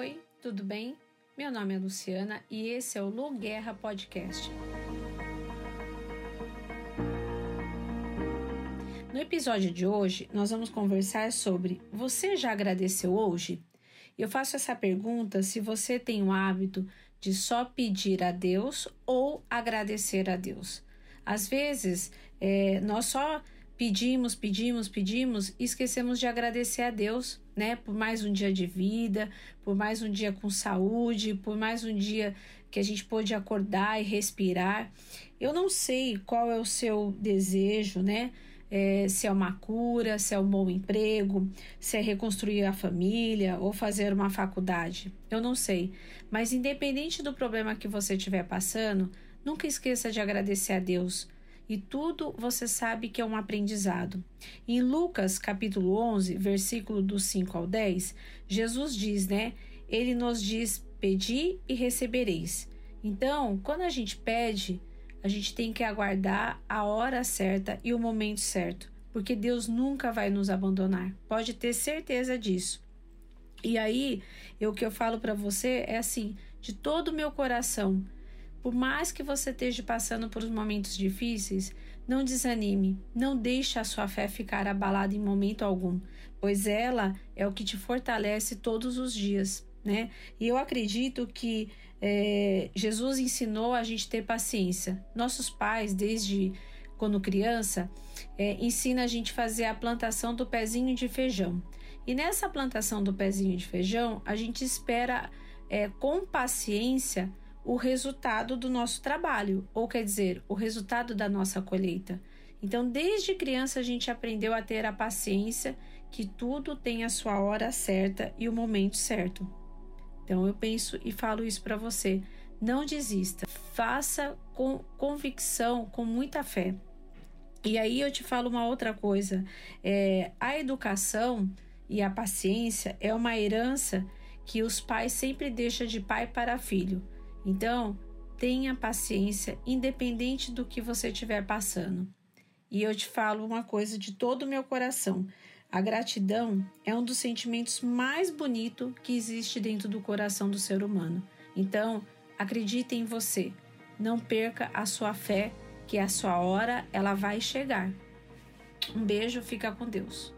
Oi, tudo bem? Meu nome é Luciana e esse é o Lu Guerra Podcast. No episódio de hoje, nós vamos conversar sobre Você já agradeceu hoje? Eu faço essa pergunta se você tem o hábito de só pedir a Deus ou agradecer a Deus. Às vezes, é, nós só pedimos, pedimos, pedimos e esquecemos de agradecer a Deus, né? Por mais um dia de vida, por mais um dia com saúde, por mais um dia que a gente pôde acordar e respirar. Eu não sei qual é o seu desejo, né? É, se é uma cura, se é um bom emprego, se é reconstruir a família ou fazer uma faculdade. Eu não sei. Mas independente do problema que você estiver passando, nunca esqueça de agradecer a Deus e tudo você sabe que é um aprendizado. Em Lucas capítulo 11, versículo do 5 ao 10, Jesus diz, né? Ele nos diz: Pedi e recebereis. Então, quando a gente pede, a gente tem que aguardar a hora certa e o momento certo, porque Deus nunca vai nos abandonar. Pode ter certeza disso. E aí, o que eu falo para você é assim, de todo o meu coração, por mais que você esteja passando por momentos difíceis, não desanime, não deixe a sua fé ficar abalada em momento algum, pois ela é o que te fortalece todos os dias. Né? E eu acredito que é, Jesus ensinou a gente ter paciência. Nossos pais, desde quando criança, é, ensina a gente fazer a plantação do pezinho de feijão. E nessa plantação do pezinho de feijão, a gente espera é, com paciência o resultado do nosso trabalho, ou quer dizer, o resultado da nossa colheita. Então, desde criança a gente aprendeu a ter a paciência que tudo tem a sua hora certa e o momento certo. Então, eu penso e falo isso para você: não desista, faça com convicção, com muita fé. E aí eu te falo uma outra coisa: é, a educação e a paciência é uma herança que os pais sempre deixam de pai para filho. Então, tenha paciência, independente do que você estiver passando. E eu te falo uma coisa de todo o meu coração: a gratidão é um dos sentimentos mais bonitos que existe dentro do coração do ser humano. Então, acredite em você. Não perca a sua fé, que a sua hora ela vai chegar. Um beijo, fica com Deus.